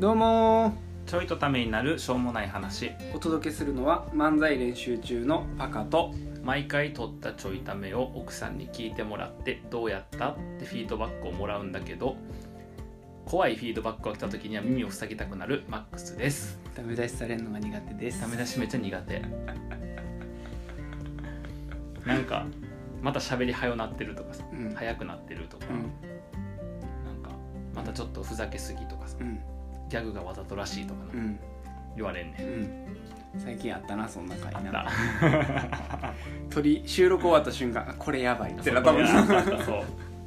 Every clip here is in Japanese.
どうも。ちょいとためになるしょうもない話。お届けするのは漫才練習中のパカと。毎回撮ったちょいためを奥さんに聞いてもらってどうやった？ってフィードバックをもらうんだけど怖いフィードバックが来た時には耳を塞ぎたくなるマックスです。ダメ出しされるのが苦手です。ダメ出しめっちゃ苦手。なんかまた喋り早なってるとかさうん。早くなってるとか、うん。なんかまたちょっとふざけすぎとかさうんギャグがわざとらしいとかな。うん。言われんねうん。ん最近あったなそんな回あっなた。撮り収録終わった瞬間あこれやばいってなったもんな。そう。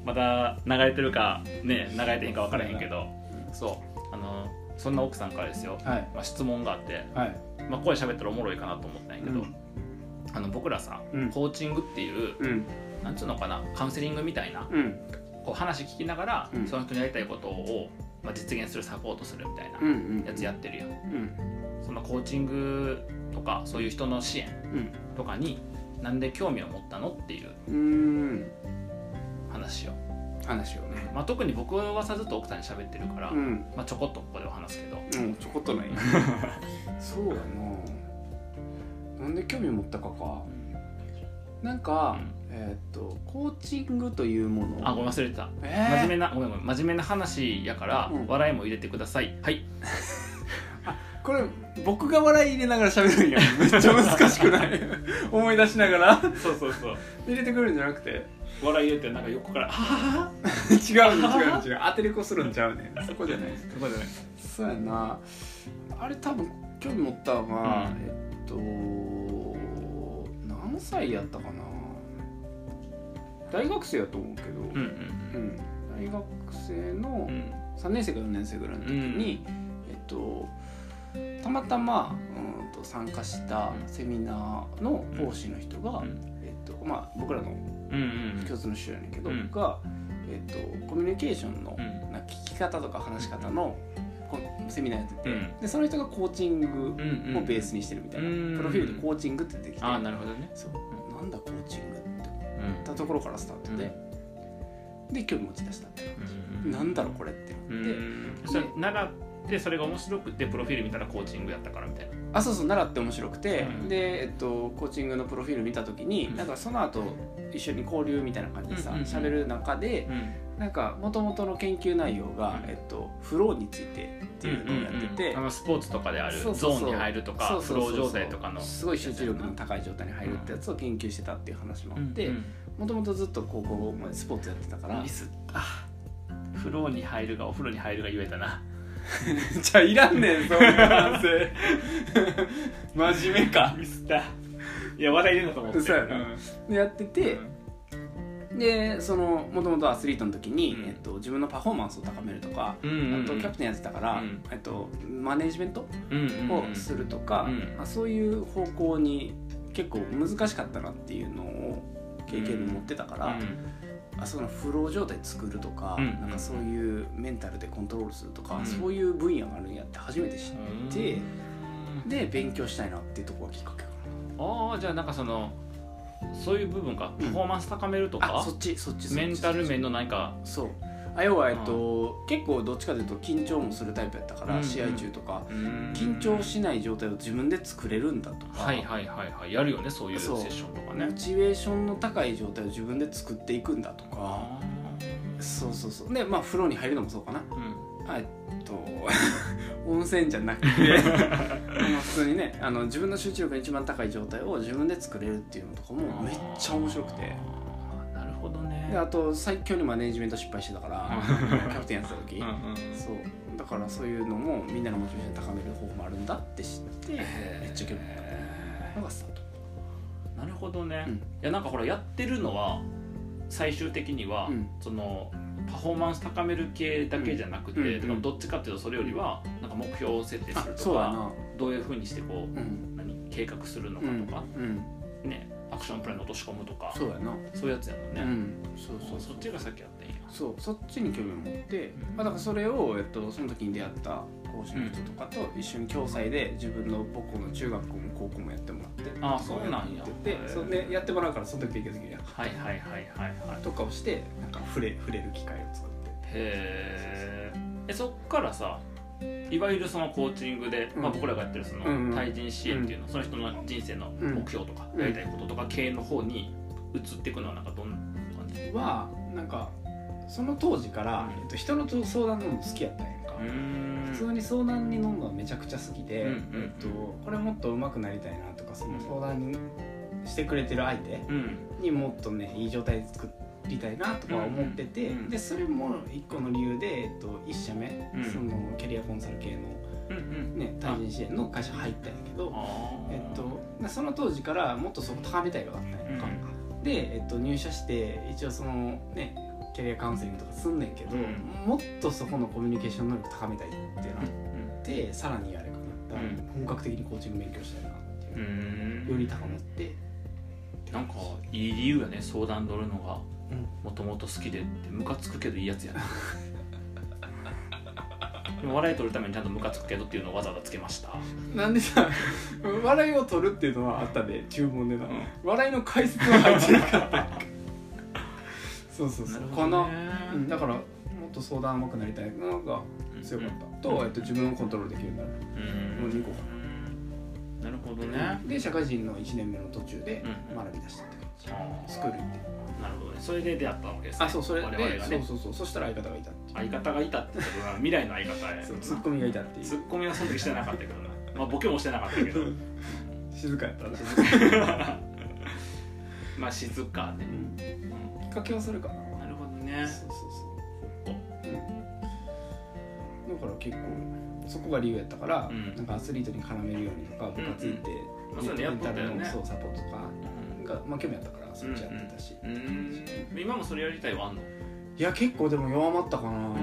また流れてるかね流れてへんか分からへんけど。そう。あのそんな奥さんからですよ、はい。まあ、質問があって、はい。まあ、声喋ったらおもろいかなと思ったんやけど、うん。あの僕らさ、うん。コーチングっていううん。なんつうのかなカウンセリングみたいなうん。こう話聞きながら、うん。その人にやりたいことを、まあ、実現するサポートするみたいなうんうんやつやってるやん、うん。そのコーチングとかそういう人の支援うん。とかになんで興味を持ったのっていう話を、話をね。まあ、特に僕はさずっと奥さんに喋ってるから、うん。まあ、ちょこっとここでは話すけど。うんちょこっとない。そうやな。なんで興味持ったかかなんか、うん。えーっとコーチングというもの。あごめん忘れてた。えー。真面目なごめんごめん真面目な話やから、うん。笑いも入れてください。はい。これ僕が笑い入れながら喋るんや。めっちゃ難しくない？思い出しながら。そうそうそう。入れてくるんじゃなくて。笑い入れてなんか横から「ははは違うね違うね違う。当てる子するんちゃうねそこじゃない。そこじゃない。そうやな。あれ多分興味持ったのが、うん。えっと何歳やったかな？大学生やと思うけど、うんうん大学生のうん。うん3年生か4年生ぐらいの時に、えっとたまたまうんと参加したセミナーの講師の人が、うん。えっとまあ、僕らのうんうん共通の知り合ねんけど、うん。が、えっと、コミュニケーションのうん。な聞き方とか話し方のこうセミナーやってて、うん。でその人がコーチングうんうんをベースにしてるみたいな、うん。プロフィールでコーチングって出てきて、ああなるほどね。そうなんだコーチングって思うんったところからスタートで、で興味持ち出したって感じ、うんなんだろうこれってうなって、ん。それ習ってそれが面白くてプロフィール見たらコーチングやったからみたいな。あそうそう習って面白くて、うん。で、えっと、コーチングのプロフィール見た時に、うん。なんかその後一緒に交流みたいな感じでさうんうんうん。喋、る中でうん。なんかもともとの研究内容が、うん。えっと、フローについてっていうのをやってて、うんうんうん。あのスポーツとかであるゾーンに入るとかそうフロー状態とかの。すごい集中力の高い状態に入るってやつを研究してたっていう話もあってうんもともとずっと高校までスポーツやってたからフローに入るがお風呂に入るが言えたな じゃあいらんねんそんな反省 真面目か。ミスった。いや話題入れるのと思って。そうやな。でやってて、でそのもともとアスリートの時に、うん。えっと、自分のパフォーマンスを高めるとか、うんうんうん。あとキャプテンやってたから、うん。えっと、マネージメントうんうんうん。をするとか、うん。まあ、そういう方向に結構難しかったなっていうのを経験に持ってたから、あそのフロー状態作るとか、うん。なんかそういうメンタルでコントロールするとか、うん。そういう分野があるんやって初めて知っうん。て、で勉強したいなっていうところがきっかけかああじゃあなんかそのそういう部分か。パフォーマンス高めるとか？そっちそっちそっち。メンタル面の何か？そうあ要は、えっと、結構どっちかというと緊張もするタイプやったから、うん試合中とか。緊緊張しない状態を自分で作れるんだとか、はいはいはいはいやるよねそういうセッションとかね。モチベーションの高い状態を自分で作っていくんだとか。あそうそうそう。でまあ風呂に入るのもそうかな。えっと 温泉じゃなくて。まあ普通にねあの自分の集中力が一番高い状態を自分で作れるっていうのとかもめっちゃ面白くてであと最強にマネージメント失敗してたからキャプテンやってた時、うんうんそう。だからそういうのもみんなのモチベーション高める方法もあるんだって知ってめっちゃ興味持った。のがスタートなるほどね、うん。いやなんかほらやってるのは最終的には、うん。そのパフォーマンス高める系だけじゃなくて、うんどっちかっていうとそれよりはなんか目標を設定すあるとかどういうふうにしてこううん。何計画するのうんかとか、うん。ねアクションプランに落とし込むとか。そうやな。そういうやつやもんね、うん。そうそうそっちがさっきやってん。やそうそっちに興味を持って、うん。まあ、だからそれを、えっと、その時に出会った講師の人とかと一緒に共催で自分の母校の中学校も高校もやってもらって。あそうなんや。っててそれでやってもらうからその時勉強できるやんはいはいはいはいはい。とかをしてなんか触れ触れる機会を作って。へえそっからさいわゆるそのコーチングで、うん。まあ、僕らがやってるその対人支援っていうの、その人の人生の目標とか、うん。やりたいこととか経営の方に移っていくのはなんかどんな感じ？はなんかその当時から、うん。えっと、人の相談乗るの好きやったんやんか、ん。普通に相談に乗るのはめちゃくちゃ好きで、えっと、これもっと上手くなりたいなとかそのうん相談にしてくれてる相手うん。にもっとねいい状態で作りたいなとか思ってて、でそれも一個の理由で、えっと、1社目、うん。そのキャリアコンサル系の、ね、対人支援の会社入ったんやけど、えっと、でその当時からもっとそこ高めたいがあったんやんか、で、えっと、入社して一応そのねキャリアカウンセリングとかすんねんけど、うん。もっとそこのコミュニケーション能力高めたいっていうのがあうん。って、さらにあれかな。本格的にコーチング勉強したいなっていうう、ん。より高まって。なんかいい理由やね相談乗るのが。うんもともと好きでってムカつくけどいいやつやな。でも笑い取るためにちゃんとムカつくけどっていうのをわざわざつけました。なんでさ笑いを取るっていうのはあったで注文でな、うん。笑いの解説は入ってなかった。そうそうそう、かな、うん、だからもっと相談上手くなりたいのが強かった、と、えっと、自分をコントロールできるようになる。うん。もう2個か。なるほどね、で社会人の1年目の途中でうん。学び出したってスクール行ってなるほどね。それで出会ったわけですね。あそうそれで、ね。そうそうそう。そしたら相方がいた相方がいたってことは未来の相方や。そうツッコミがいたっていう。ツッコミはその時してなかったけどな。まあボケもしてなかったけど。静かやったな、まあ静かで、うん、うんきっかけはそれかな。なるほどね。そうそうそう、うん、だから結構そこが理由やったから、うん。なんかアスリートに絡めるようにとか部活行って、まあそういうのやったよね。サポートとか。うんが、まあ、興味あったからそっちやってたし、うーん。今もそれやりたいはあんの？いや結構でも弱まったかな、ん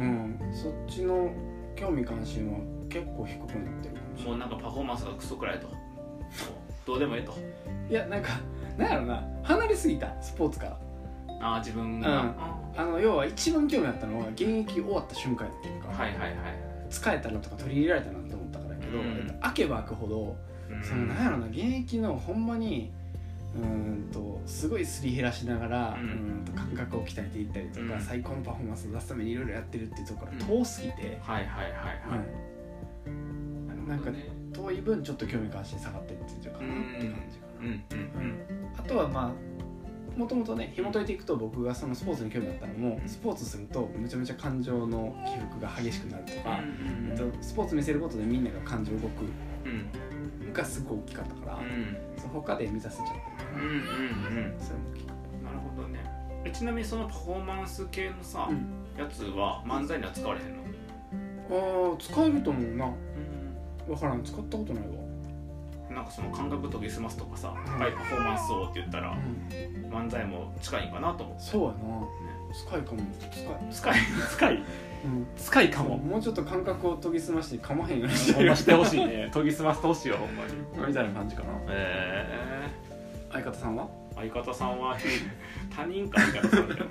うんそっちの興味関心は結構低くなってるかもしれない。もうなんかパフォーマンスがクソくらいと。どうでもええと。いやなんかなんやろな。離れすぎた。スポーツから。ああ自分が、うん。ああの要は一番興味あったのは現役終わった瞬間やっていうか、ーはいはいはい。使えたなとか取り入れられたなって思ったからやけど、うん。えっと開けば開くほどうん。そのなんやろな現役のほんまにうーんとすごいすり減らしながら、ううんと感覚を鍛えていったりとか、うん。最高のパフォーマンスを出すためにいろいろやってるっていうところが遠すぎて、はいはいはいはい、うん。なんかね遠い分ちょっと興味関心下がってっていうかなって感じかうんうんな、あとはまあもともとね紐解いていくと僕がそのスポーツに興味あったのも、うん。スポーツするとめちゃめちゃ感情の起伏が激しくなるとか、うん。えっと、スポーツ見せることでみんなが感情動くうんがすごい大きかったから、うん。そう他で満たせちゃってるかうんうんうん。ら、それも大きかっなるほどね。えちなみにそのパフォーマンス系のさ、た、うん。やつは漫才には使われへんの？ああ使えると思うな。分からん。使ったことないわ、なんかその感覚研ぎ澄ますとかさ、はいパフォーマンスをって言ったら漫才も近いんかなと思って。そうやな使いかも。使い、使い使い。かも。うもうちょっと感覚を研ぎ澄ましてかまへんようにしてるほしてほしいね。研ぎ澄ませてほしいよほんまに。みたいな感じかな。え。相方さんは？ー、相方さんは他人か相方さんじゃない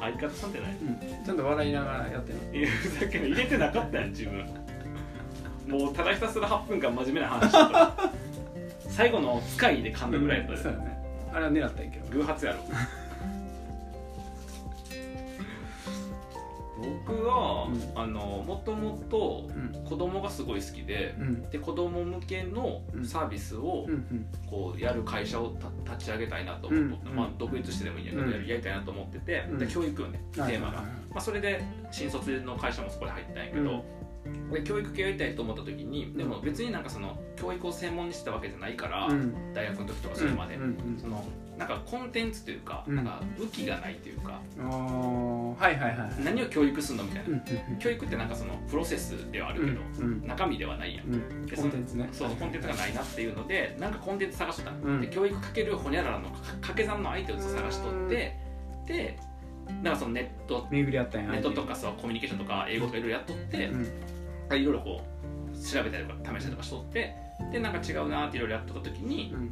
相方さんってない？うん。ちゃんと笑いながらやってる。いやふざけんな。入れてなかったやん自分。もうただひたすら8分間真面目な話。してた最後の使いで噛んだぐらいやったあれは狙ったんやけど偶発やろ僕は、うん。あのもともとうん。子供がすごい好きでうん。で子供向けのサービスをこうやる会社をた立ち上げたいなと思って、うん。まあ、独立してでもいいんやけど、うん。やりたいなと思ってて、うん。で教育よねテーマが、はい。まあ、それで新卒の会社もそこで入ったんやけど、で教育系やりたいと思った時にでも別になんかその教育を専門にしてたわけじゃないから、うん。大学の時とかそれまで、そのなんかコンテンツというか,、うん。なんか武器がないというかはいはいはい何を教育するのみたいな、うんうん教育ってなんかそのプロセスではあるけど、うん中身ではないやん。うん。コンテンツね。そうコンテンツがないなっていうのでなんかコンテンツ探してたで教育かけるほにゃららのか掛け算の相手を探しとってでなんかそのネット巡り合ったんや。ネットとかさコミュニケーションとか英語とかいろいろやっとって、うん。いろいろこう調べたりとか試したりとかしとってでなんか違うなっていろいろやっとった時にうん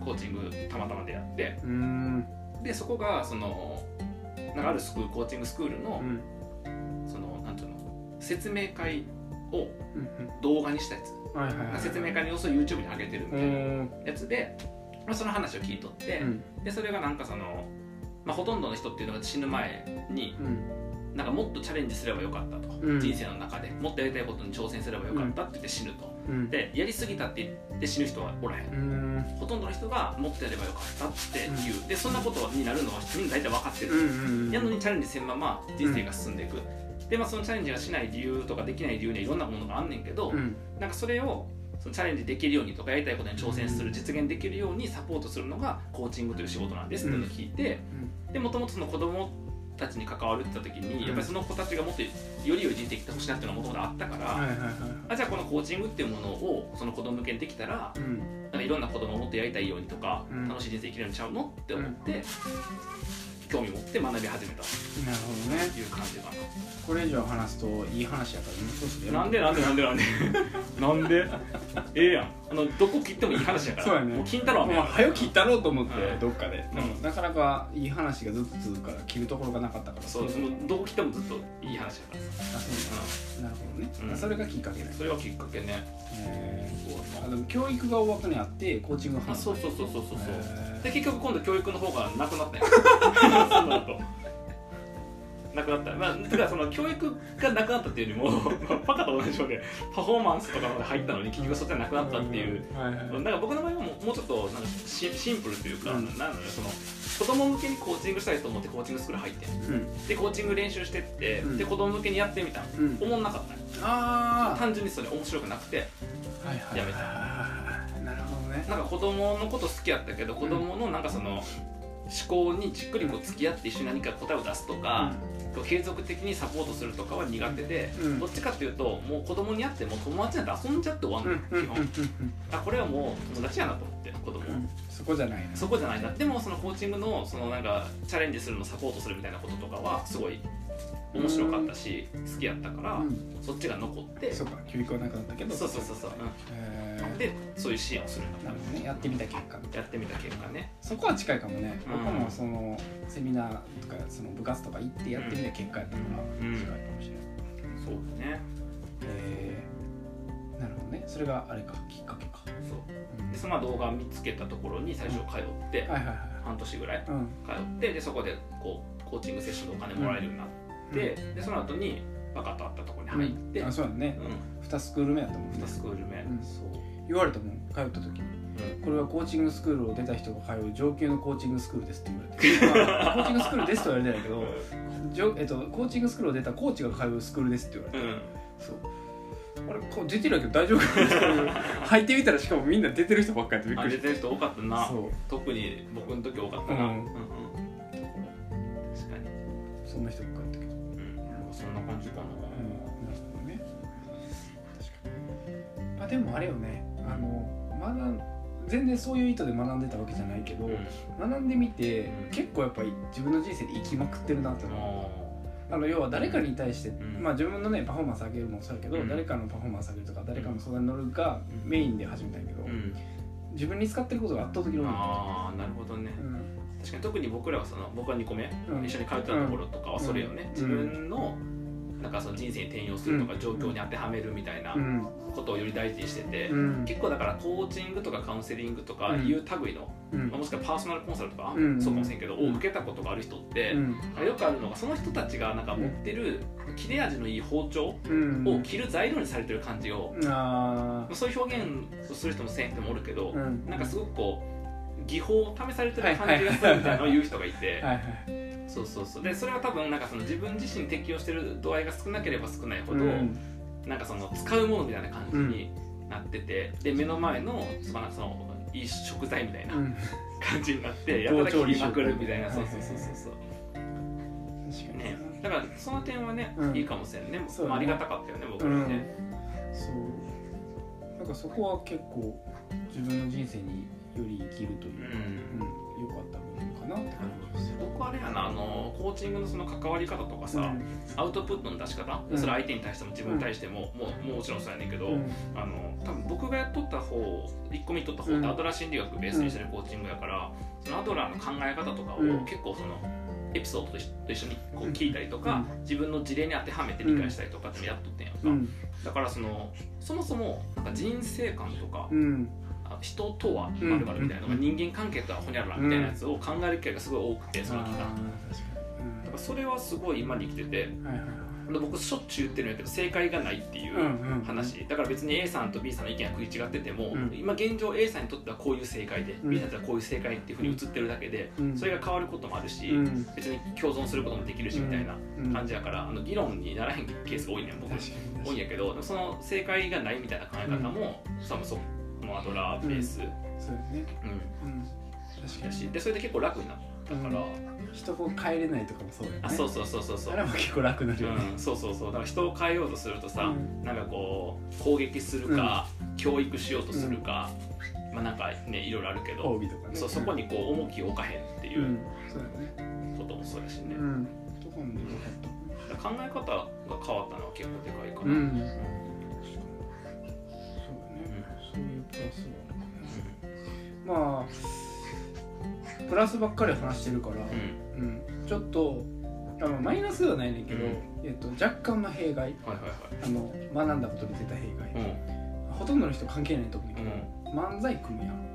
コーチングたまたまでやって。うん。でそこがそのなんかあるスクールコーチングスクールの、うん。そのなんていうの説明会をうん動画にしたやつ、説明会の様子を YouTube に上げてるみうたいなん。やつで、まあ、その話を聞いとって、うん。でそれがなんかその、まあ、ほとんどの人っていうのが死ぬ前にうん。なんかもっとチャレンジすればよかったと、うん、人生の中で。もっとやりたいことに挑戦すればよかったって言って死ぬと、うん、でやりすぎたって言って死ぬ人はおらへん、うん、ほとんどの人がもっとやればよかったって言う、でそんなことになるのはみんな大体分かってる、やのにチャレンジせんまま人生が進んでいく、でまあそのチャレンジがしない理由とかできない理由にはいろんなものがあんねんけど、なんかそれをそのチャレンジできるようにとかやりたいことに挑戦する実現できるようにサポートするのがコーチングという仕事なん。ですっていうのを聞いて、でもともとその子供たちに関わるって言った時に、やっぱりその子たちがもっとより良い人生生きてほしいなっていうのはもともとあったから、あじゃあこのコーチングっていうものをその子供向けにできたら、うん、なんかいろんな子供をもっとやりたいようにとか、うん、楽しい人生生きるようにちゃうのって思って、興味持って学び始めた。なるほどね。いう感じかな。これ以上話すといい話やから今そうするなんでなんでなんでなんで？なんで？ええやん。あのどこ切ってもいい話やから。そうやね。もう金太郎はもう早く切ったろうと思って、うん、どっかで、うん、なかなかいい話がずっと続くから切るところがなかったから。そうそのどこ切ってもずっといい話やからさ。あそう、うん、なるほどね、うん、それがきっかけね。それはきっかけね。へえー、あでも教育が大枠にあってコーチングの話そうそうそうそうそう。で結局今度教育の方がなくなったよ。その後。なくなった、まあ、だからその教育がなくなったっていうよりも パカと同じようでパフォーマンスとかまで入ったのに結局そっちはなくなったっていう、なん。か僕の場合はもうもうちょっとなんかシシンプルというか、うん、なんだろうその子供向けにコーチングしたいと思ってコーチングスクール入って、うん、でコーチング練習してって、うん、で子供向けにやってみた、うん、思んなかったあ単純にそれ面白くなくて、やめた。なるほどね。なんか子供のこと好きやったけど子供のなんかその、思考にじっくりこう付き合って一緒に何か答えを出すとか、うん、継続的にサポートするとかは苦手で、うん、どっちかっていうともう子供に会っても友達なんて遊んじゃって終わんのよ、基本。あこれはもう友達やなと。思って子供、うん、そこじゃないそこじゃないな。でもそのコーチングのそのなんかチャレンジするのサポートするみたいなこととかはすごい面白かったし好きやったから、うん、そっちが残ってそうか教育はなくなったけどそうそうそうそう、うん、でそういう支援をするなるほどね。やってみた結果やってみた結果ね。そこは近いかもね、うん、僕もそのセミナーとかその部活とか行ってやってみた結果やったから近いかもしれない、そうだねねそれがあれかきっかけかそう、でその動画見つけたところに最初通って、半年ぐらい通って、でそこでこうコーチングセッションでお金もらえるようになって、ででその後にバカと会ったところに入って、あそうだね、うん、2スクール目やったもん2スクール目、そう。言われたもん通った時に、これはコーチングスクールを出た人が通う上級のコーチングスクールですって言われて、まあ、コーチングスクールですとは言われてないけど、えっと、コーチングスクールを出たコーチが通うスクールですって言われて、うん、そうあれこう出てるけど大丈夫かな 入ってみたらしかもみんな出てる人ばっかりやってびっくりして。出てる人多かったな。特に僕の時多かったな、うん、うん、確かに。そんな人ばっかりそんな感じかな、うん、なるほどね。確かに。まあでもあれよね。あの学全然そういう意図で学んでたわけじゃないけど、うん、学んでみて、結構やっぱり自分の人生で生きまくってるなって思うあの要は誰かに対して、うん、まあ自分のねパフォーマンス上げるもそうやけど、うん、誰かのパフォーマンス上げるとか誰かの相談に乗るがメインで始めたんやけど、自分に使ってることが圧倒的に多い。ああなるほどね、確かに特に僕らはその僕は2個目、一緒に通ってたところとかはそれよね、自分のなんかその人生に転用するとか状況に当てはめるみたいなことをより大事にしてて、結構だからコーチングとかカウンセリングとかいう類の、まあ、もしくはパーソナルコンサルとか、そうかもしれんけど、を受けたことがある人って、よくあるのがその人たちがなんか持ってる切れ味のいい包丁を切る材料にされてる感じを、そういう表現をする人もせん人もおるけど、なんかすごくこう技法を試されてる感じがするみたいなのを言う人がいて。そうそうそう。でそれは多分なんかその自分自身に適応してる度合いが少なければ少ないほど、うん、なんかその使うものみたいな感じになってて、で目の前のそのそのいい食材みたいな感じになって、やったら切りまくるみたいな、そうそうそうそうそう。確かに。ね。だからその点はね、うん、いいかもしれんね、まあ、ありがたかったよね僕らね、そう。なんかそこは結構自分の人生により生きるというか、うん、よかったな。って感じます僕あれやなあのコーチングのその関わり方とかさ、うん、アウトプットの出し方、うん、それ相手に対しても自分に対しても、もうもちろんそうやねんけど、あの多分僕がやっとった方1個目とった方ってアドラー心理学ベースにしてるコーチングやから、そのアドラーの考え方とかを結構そのエピソードと一緒にこう聞いたりとか、自分の事例に当てはめて理解したりとかってやっとってんやんか、だからそのそもそもなんか人生観とか、人とはまるみたいなのが人間関係とはほにゃららみたいなやつを考える機会がすごい多くてその期間。からそれはすごい今に生きてて、はいはい僕しょっちゅう言ってるんやけど正解がないっていう話、だから別に A さんと B さんの意見が食い違ってても、うん、今現状 A さんにとってはこういう正解で、うん、B さんにとってはこういう正解っていうふうに映ってるだけで、うん、それが変わることもあるし、別に共存することもできるしみたいな感じやから、あの議論にならへんケースが多いねん僕。多いんやけどその正解がないみたいな考え方も、多分そのアドラーベース、そうね、うん。確かにでそれで結構楽になったから、人を変えれないとかもそうだよね。あそうそうそうそう。そうあれも結構楽なるよね、うん、そうそうそう。だから人を変えようとするとさ、うん、なんかこう攻撃するか、うん、教育しようとするか、うん、まあなんかねいろいろあるけど、ね、そそこにこう重きを置かへんっていうこともそうやしね、うん、考え方が変わったのは結構でかいかな、うん、そうまあプラスばっかり話してるから、うん、ちょっとあのマイナスではないねんけど、えっと、若干の弊害、はいはいはい、あの学んだことで出た弊害、ほとんどの人関係ないと思うんだけど、漫才組むやん。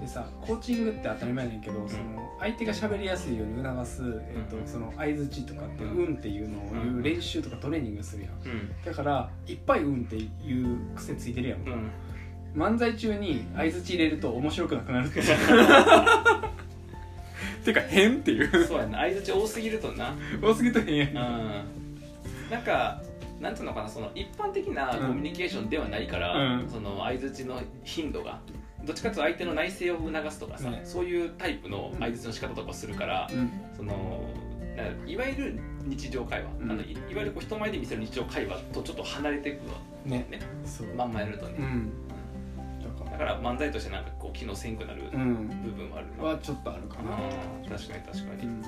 でさコーチングって当たり前ねんけど、その相手が喋りやすいように促す、えーとその相づちとかって「うん」っていうのを言う練習とかトレーニングするやん、だからいっぱい「うん」っていう癖ついてるやん、漫才中に相づち入れると面白くなくなるってていう。か変っていう。そうやな相づち多すぎるとな。多すぎると変やうん。なんかなんていうのかなその一般的なコミュニケーションではないから、うん、その相づちの頻度がどっちかというと相手の内省を促すとかさ、うん、そういうタイプの相づちの仕方とかするから、うん、そのいわゆる日常会話、あのいわゆるこう人前で見せる日常会話とちょっと離れていくわ。ね。ね。まんまやるとね、だから漫才としてなんかこう機能せんくなる部分はあるな、はちょっとあるかな。確かに確かに、うん、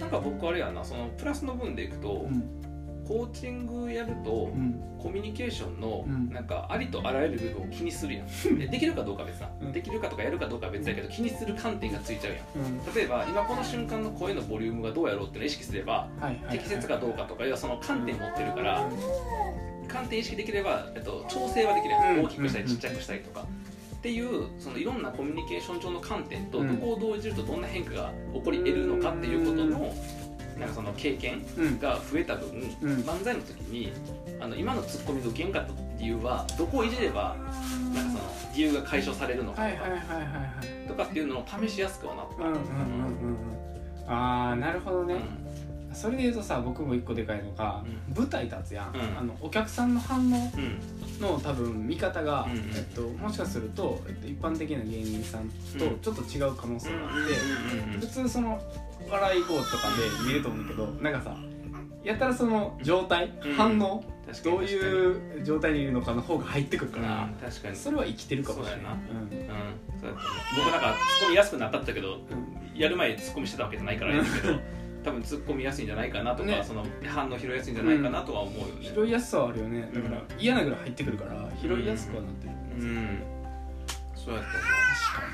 なんか僕あれやなそのプラスの分でいくと、うん、コーチングやると、うん、コミュニケーションのなんかありとあらゆる部分を気にするやん。できるかどうか別だ、できるかとかやるかどうかは別だけど気にする観点がついちゃうやん、例えば今この瞬間の声のボリュームがどうやろうっていうのを意識すれば、適切かどうかとか要はその観点持ってるから、観点意識できれば、えっと、調整はできるやん、大きくしたりちっちゃくしたりとか、っていうそのいろんなコミュニケーション上の観点とどこを動じるとどんな変化が起こり得るのかっていうことのなんかその経験が増えた分、漫才の時にあの今のツッコミが受けんかった理由はどこを入れればなんかその理由が解消されるのかとかっていうのを試しやすくはなった。ああなるほどね、それで言うとさ僕も一個でかいのが、うん、舞台立つやん、うん、あのお客さんの反応の、多分見方が、うん、えっと、もしかすると、えっと、一般的な芸人さんとちょっと違う可能性があって、普通その笑い声とかで見ると思うけどなんかさやったらその状態、反応どういう状態にいるのかの方が入ってくるから、確かに。それは生きてるかもしれない。な、うん。僕なんかツッコミやすくなったけど、やる前ツッコミしてたわけじゃないからいいけど 多分突っ込みやすいんじゃないかなとか、ね、その反応拾いやすいんじゃないかなとは思うよね、拾いやすさはあるよね。だから、嫌なぐらい入ってくるから拾いやすくはなってる。うん、うん、そうやった。確か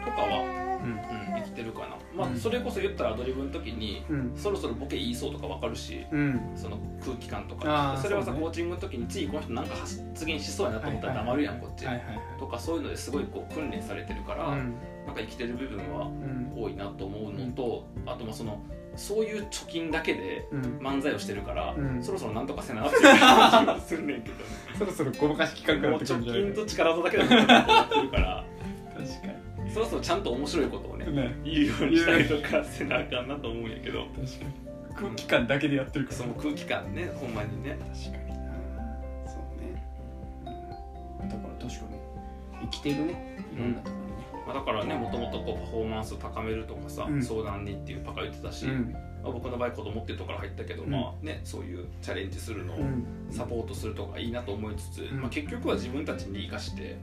に。とかは、うん。うん、生きてるかな、まあ、それこそ言ったらアドリブの時に、うん、そろそろボケ言いそうとか分かるし、うん、その空気感とか。それはさ、ね、コーチングの時についこの人なんか発言しそうやなと思ったら黙るやん、こっち、はいはいはい、とかそういうのですごいこう訓練されてるから、うんなんか生きてる部分は多いなと思うのと、うん、あとまあそのそういう貯金だけで漫才をしてるから、うん、そろそろなんとかせなっていう感じはするねんけど、ね、そろそろごまかし企画もう貯金と力技だけでやってるから。確かに。そろそろちゃんと面白いことをね、ね、言うようにしたりとかせなあかんなと思うんやけど。確かに。空気感だけでやってるから、その空気感ねほんまにね。確かにそうね、うん、だから確かに。生きてるね。いろんなところまあ、だからねもともとこうパフォーマンスを高めるとかさ、うん、相談にっていうパカ言ってたし、うん、まあ、僕の場合子供っていうところから入ったけど、うん、まあね、そういうチャレンジするのをサポートするとかいいなと思いつつ、まあ、結局は自分たちに生かして、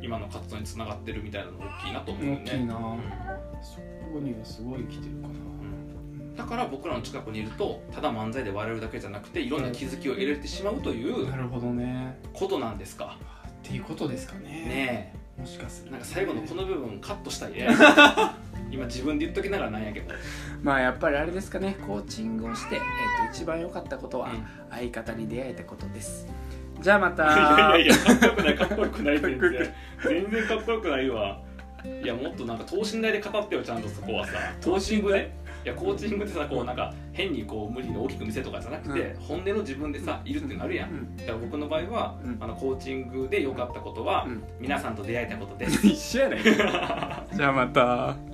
今の活動につながってるみたいなの大きいなと思うね。大きいな、そこにはすごい生きてるかな。だから僕らの近くにいるとただ漫才で笑えるだけじゃなくていろんな気づきを得れてしまうというなるほどねことなんですか。っていうことですかね。ねえ。もしかするなんか最後のこの部分カットしたいね。今自分で言っときながらなんやけど。まあやっぱりあれですかね。コーチングをして、えー、と一番良かったことは、相方に出会えたことです。じゃあまた。いやいやかっこよくないかっこよくない全然。全然かっこよくないわ。いやもっとなんか等身大で語ってよちゃんとそこはさ。等身大？いやコーチングってさこうなんか変にこう無理に大きく見せとかじゃなくて、うん、本音の自分でさいるってなるやん、うん、だから僕の場合は、うん、あのコーチングで良かったことは、皆さんと出会えたことです。一緒やね じゃあまた